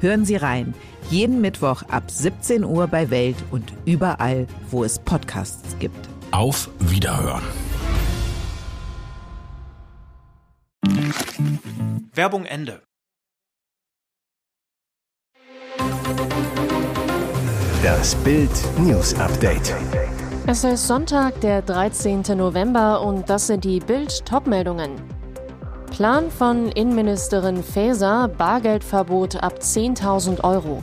Hören Sie rein. Jeden Mittwoch ab 17 Uhr bei Welt und überall, wo es Podcasts gibt. Auf Wiederhören. Werbung Ende. Das Bild News Update. Es ist Sonntag, der 13. November und das sind die Bild Topmeldungen. Plan von Innenministerin Faeser, Bargeldverbot ab 10.000 Euro.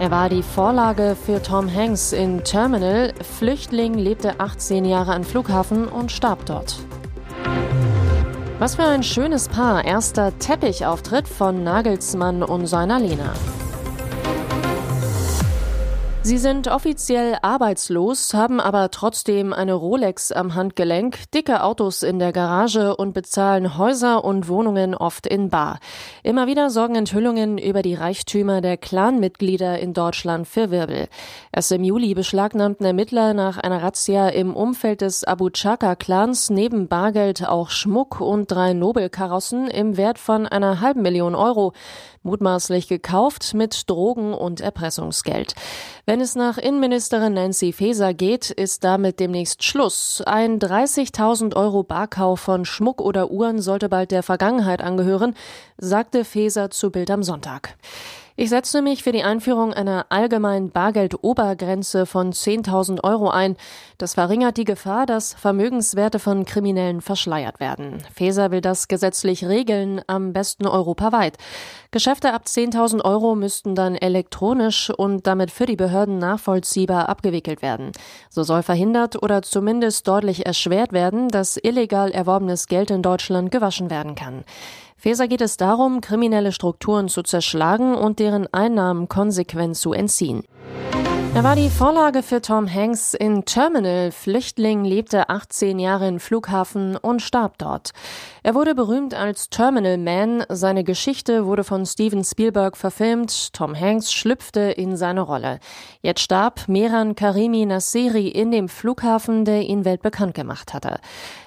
Er war die Vorlage für Tom Hanks in Terminal. Flüchtling lebte 18 Jahre an Flughafen und starb dort. Was für ein schönes Paar. Erster Teppichauftritt von Nagelsmann und seiner Lena. Sie sind offiziell arbeitslos, haben aber trotzdem eine Rolex am Handgelenk, dicke Autos in der Garage und bezahlen Häuser und Wohnungen oft in Bar. Immer wieder sorgen Enthüllungen über die Reichtümer der Clanmitglieder in Deutschland für Wirbel. Erst im Juli beschlagnahmten Ermittler nach einer Razzia im Umfeld des Abu Chaka-Clans neben Bargeld auch Schmuck und drei Nobelkarossen im Wert von einer halben Million Euro, mutmaßlich gekauft mit Drogen und Erpressungsgeld. Wenn es nach Innenministerin Nancy Faeser geht, ist damit demnächst Schluss. Ein 30.000 Euro Barkauf von Schmuck oder Uhren sollte bald der Vergangenheit angehören, sagte Faeser zu Bild am Sonntag. Ich setze mich für die Einführung einer allgemeinen Bargeldobergrenze von 10.000 Euro ein. Das verringert die Gefahr, dass Vermögenswerte von Kriminellen verschleiert werden. Feser will das gesetzlich regeln, am besten europaweit. Geschäfte ab 10.000 Euro müssten dann elektronisch und damit für die Behörden nachvollziehbar abgewickelt werden. So soll verhindert oder zumindest deutlich erschwert werden, dass illegal erworbenes Geld in Deutschland gewaschen werden kann. Feser geht es darum, kriminelle Strukturen zu zerschlagen und deren Einnahmen konsequent zu entziehen. Er war die Vorlage für Tom Hanks in Terminal. Flüchtling lebte 18 Jahre in Flughafen und starb dort. Er wurde berühmt als Terminal Man. Seine Geschichte wurde von Steven Spielberg verfilmt. Tom Hanks schlüpfte in seine Rolle. Jetzt starb Mehran Karimi Nasseri in dem Flughafen, der ihn weltbekannt gemacht hatte.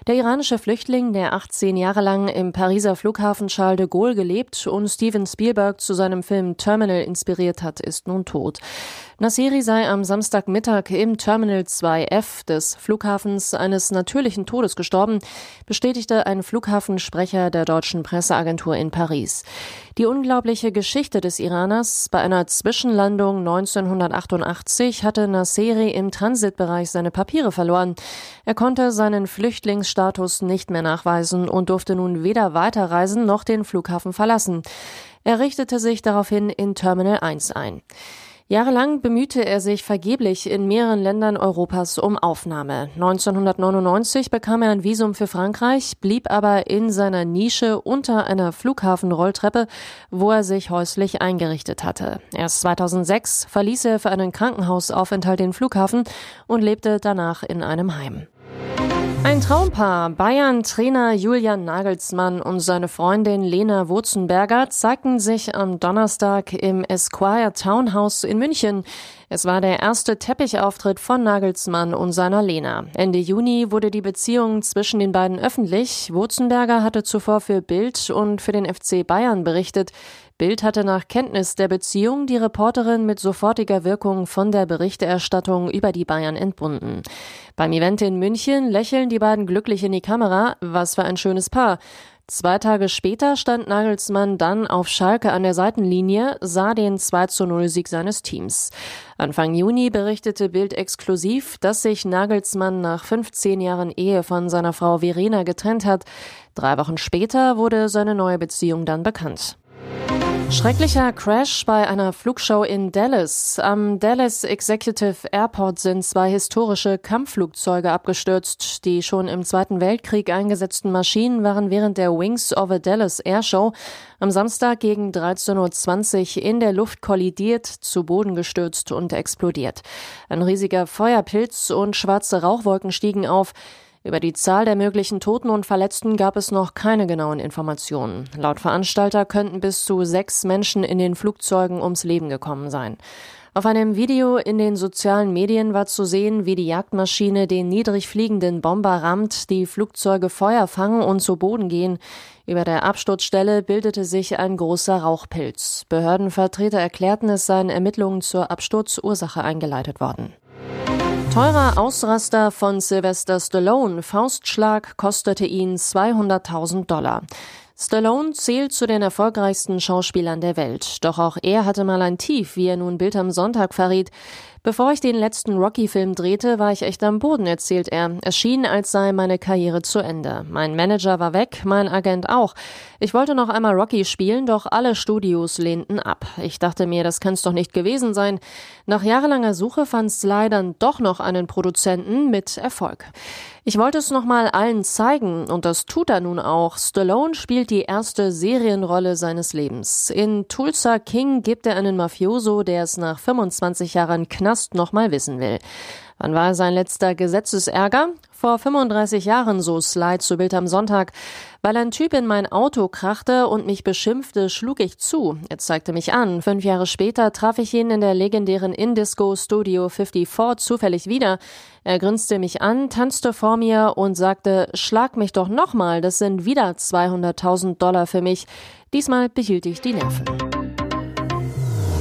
Der iranische Flüchtling, der 18 Jahre lang im Pariser Flughafen Charles de Gaulle gelebt und Steven Spielberg zu seinem Film Terminal inspiriert hat, ist nun tot. Nasseri sei am Samstagmittag im Terminal 2F des Flughafens eines natürlichen Todes gestorben, bestätigte ein Flughafensprecher der deutschen Presseagentur in Paris. Die unglaubliche Geschichte des Iraners bei einer Zwischenlandung 1988 hatte Nasseri im Transitbereich seine Papiere verloren. Er konnte seinen Flüchtlingsstatus nicht mehr nachweisen und durfte nun weder weiterreisen noch den Flughafen verlassen. Er richtete sich daraufhin in Terminal 1 ein. Jahrelang bemühte er sich vergeblich in mehreren Ländern Europas um Aufnahme. 1999 bekam er ein Visum für Frankreich, blieb aber in seiner Nische unter einer Flughafenrolltreppe, wo er sich häuslich eingerichtet hatte. Erst 2006 verließ er für einen Krankenhausaufenthalt den Flughafen und lebte danach in einem Heim. Ein Traumpaar. Bayern-Trainer Julian Nagelsmann und seine Freundin Lena Wurzenberger zeigten sich am Donnerstag im Esquire Townhouse in München. Es war der erste Teppichauftritt von Nagelsmann und seiner Lena. Ende Juni wurde die Beziehung zwischen den beiden öffentlich. Wurzenberger hatte zuvor für Bild und für den FC Bayern berichtet. Bild hatte nach Kenntnis der Beziehung die Reporterin mit sofortiger Wirkung von der Berichterstattung über die Bayern entbunden. Beim Event in München lächeln die beiden glücklich in die Kamera. Was für ein schönes Paar. Zwei Tage später stand Nagelsmann dann auf Schalke an der Seitenlinie, sah den 2 zu 0 Sieg seines Teams. Anfang Juni berichtete Bild exklusiv, dass sich Nagelsmann nach 15 Jahren Ehe von seiner Frau Verena getrennt hat. Drei Wochen später wurde seine neue Beziehung dann bekannt. Schrecklicher Crash bei einer Flugshow in Dallas. Am Dallas Executive Airport sind zwei historische Kampfflugzeuge abgestürzt. Die schon im Zweiten Weltkrieg eingesetzten Maschinen waren während der Wings of a Dallas Airshow am Samstag gegen 13.20 Uhr in der Luft kollidiert, zu Boden gestürzt und explodiert. Ein riesiger Feuerpilz und schwarze Rauchwolken stiegen auf. Über die Zahl der möglichen Toten und Verletzten gab es noch keine genauen Informationen. Laut Veranstalter könnten bis zu sechs Menschen in den Flugzeugen ums Leben gekommen sein. Auf einem Video in den sozialen Medien war zu sehen, wie die Jagdmaschine den niedrig fliegenden Bomber rammt, die Flugzeuge Feuer fangen und zu Boden gehen. Über der Absturzstelle bildete sich ein großer Rauchpilz. Behördenvertreter erklärten, es seien Ermittlungen zur Absturzursache eingeleitet worden. Teurer Ausraster von Sylvester Stallone. Faustschlag kostete ihn 200.000 Dollar. Stallone zählt zu den erfolgreichsten Schauspielern der Welt. Doch auch er hatte mal ein Tief, wie er nun Bild am Sonntag verriet. Bevor ich den letzten Rocky-Film drehte, war ich echt am Boden, erzählt er. Es schien, als sei meine Karriere zu Ende. Mein Manager war weg, mein Agent auch. Ich wollte noch einmal Rocky spielen, doch alle Studios lehnten ab. Ich dachte mir, das kann's doch nicht gewesen sein. Nach jahrelanger Suche fand Sly dann doch noch einen Produzenten mit Erfolg. Ich wollte es nochmal allen zeigen und das tut er nun auch. Stallone spielt die erste Serienrolle seines Lebens. In Tulsa King gibt er einen Mafioso, der es nach 25 Jahren Knast nochmal wissen will. Wann war sein letzter Gesetzesärger? Vor 35 Jahren, so Slide zu Bild am Sonntag. Weil ein Typ in mein Auto krachte und mich beschimpfte, schlug ich zu. Er zeigte mich an. Fünf Jahre später traf ich ihn in der legendären Indisco Studio 54 zufällig wieder. Er grinste mich an, tanzte vor mir und sagte, schlag mich doch nochmal, das sind wieder 200.000 Dollar für mich. Diesmal behielt ich die Nerven.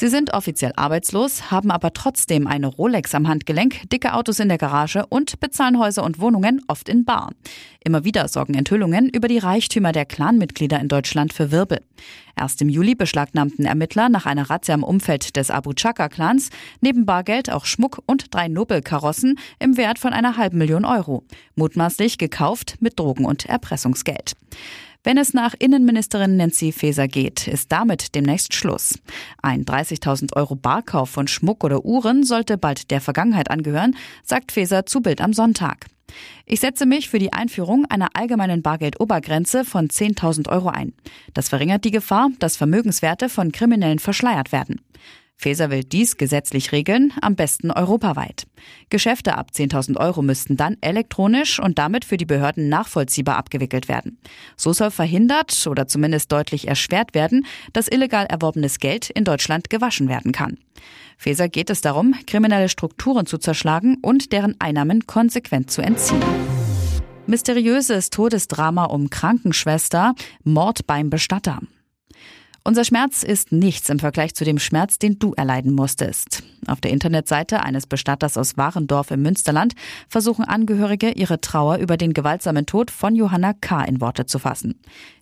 Sie sind offiziell arbeitslos, haben aber trotzdem eine Rolex am Handgelenk, dicke Autos in der Garage und bezahlen Häuser und Wohnungen oft in Bar. Immer wieder sorgen Enthüllungen über die Reichtümer der Clanmitglieder in Deutschland für Wirbel. Erst im Juli beschlagnahmten Ermittler nach einer Razzia im Umfeld des Abu Chaka-Clans neben Bargeld auch Schmuck und drei Nobelkarossen im Wert von einer halben Million Euro, mutmaßlich gekauft mit Drogen- und Erpressungsgeld. Wenn es nach Innenministerin Nancy Faeser geht, ist damit demnächst Schluss. Ein 30.000 Euro Barkauf von Schmuck oder Uhren sollte bald der Vergangenheit angehören, sagt Faeser zu Bild am Sonntag. Ich setze mich für die Einführung einer allgemeinen Bargeldobergrenze von 10.000 Euro ein. Das verringert die Gefahr, dass Vermögenswerte von Kriminellen verschleiert werden. Faeser will dies gesetzlich regeln, am besten europaweit. Geschäfte ab 10.000 Euro müssten dann elektronisch und damit für die Behörden nachvollziehbar abgewickelt werden. So soll verhindert oder zumindest deutlich erschwert werden, dass illegal erworbenes Geld in Deutschland gewaschen werden kann. Faeser geht es darum, kriminelle Strukturen zu zerschlagen und deren Einnahmen konsequent zu entziehen. Mysteriöses Todesdrama um Krankenschwester, Mord beim Bestatter. Unser Schmerz ist nichts im Vergleich zu dem Schmerz, den du erleiden musstest. Auf der Internetseite eines Bestatters aus Warendorf im Münsterland versuchen Angehörige ihre Trauer über den gewaltsamen Tod von Johanna K. in Worte zu fassen.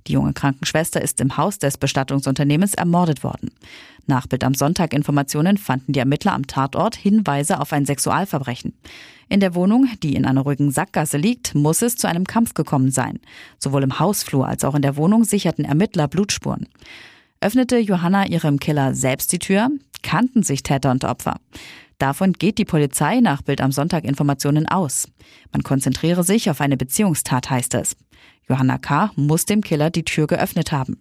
Die junge Krankenschwester ist im Haus des Bestattungsunternehmens ermordet worden. Nach Bild am Sonntag Informationen fanden die Ermittler am Tatort Hinweise auf ein Sexualverbrechen. In der Wohnung, die in einer ruhigen Sackgasse liegt, muss es zu einem Kampf gekommen sein. Sowohl im Hausflur als auch in der Wohnung sicherten Ermittler Blutspuren. Öffnete Johanna ihrem Killer selbst die Tür? Kannten sich Täter und Opfer? Davon geht die Polizei nach Bild am Sonntag Informationen aus. Man konzentriere sich auf eine Beziehungstat, heißt es. Johanna K. muss dem Killer die Tür geöffnet haben.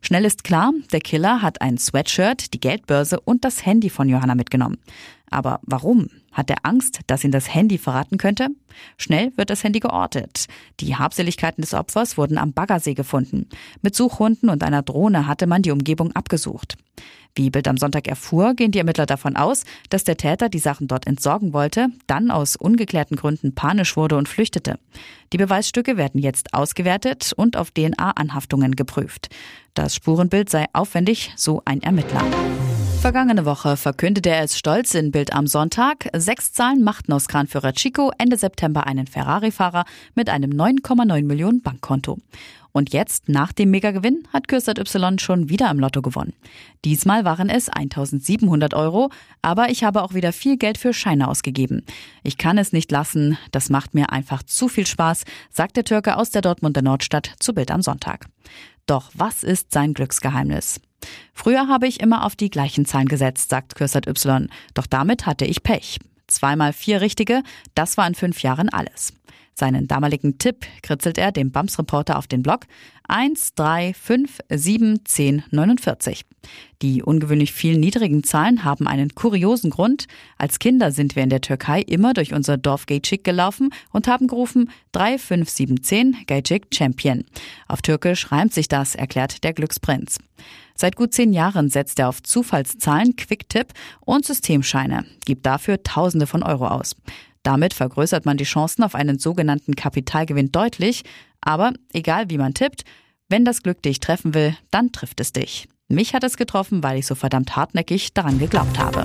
Schnell ist klar, der Killer hat ein Sweatshirt, die Geldbörse und das Handy von Johanna mitgenommen. Aber warum? Hat er Angst, dass ihn das Handy verraten könnte? Schnell wird das Handy geortet. Die Habseligkeiten des Opfers wurden am Baggersee gefunden. Mit Suchhunden und einer Drohne hatte man die Umgebung abgesucht. Wie Bild am Sonntag erfuhr, gehen die Ermittler davon aus, dass der Täter die Sachen dort entsorgen wollte, dann aus ungeklärten Gründen panisch wurde und flüchtete. Die Beweisstücke werden jetzt ausgewertet und auf DNA-Anhaftungen geprüft. Das Spurenbild sei aufwendig, so ein Ermittler. Vergangene Woche verkündete er es stolz in Bild am Sonntag. Sechs Zahlen machten aus Kranführer Chico Ende September einen Ferrari-Fahrer mit einem 9,9 Millionen Bankkonto. Und jetzt, nach dem Megagewinn, hat Kürsat Y schon wieder im Lotto gewonnen. Diesmal waren es 1700 Euro, aber ich habe auch wieder viel Geld für Scheine ausgegeben. Ich kann es nicht lassen, das macht mir einfach zu viel Spaß, sagt der Türke aus der Dortmunder Nordstadt zu Bild am Sonntag. Doch was ist sein Glücksgeheimnis? Früher habe ich immer auf die gleichen Zahlen gesetzt, sagt Kürsat Y. Doch damit hatte ich Pech. Zweimal vier richtige, das war in fünf Jahren alles. Seinen damaligen Tipp kritzelt er dem BAMS-Reporter auf den Blog 1, 3, 5, 7, 10, 49. Die ungewöhnlich vielen niedrigen Zahlen haben einen kuriosen Grund. Als Kinder sind wir in der Türkei immer durch unser Dorf Geycik gelaufen und haben gerufen 3, 5, 7, 10, Geycik Champion. Auf Türkisch reimt sich das, erklärt der Glücksprinz. Seit gut zehn Jahren setzt er auf Zufallszahlen, Quicktip und Systemscheine, gibt dafür Tausende von Euro aus. Damit vergrößert man die Chancen auf einen sogenannten Kapitalgewinn deutlich. Aber egal wie man tippt, wenn das Glück dich treffen will, dann trifft es dich. Mich hat es getroffen, weil ich so verdammt hartnäckig daran geglaubt habe.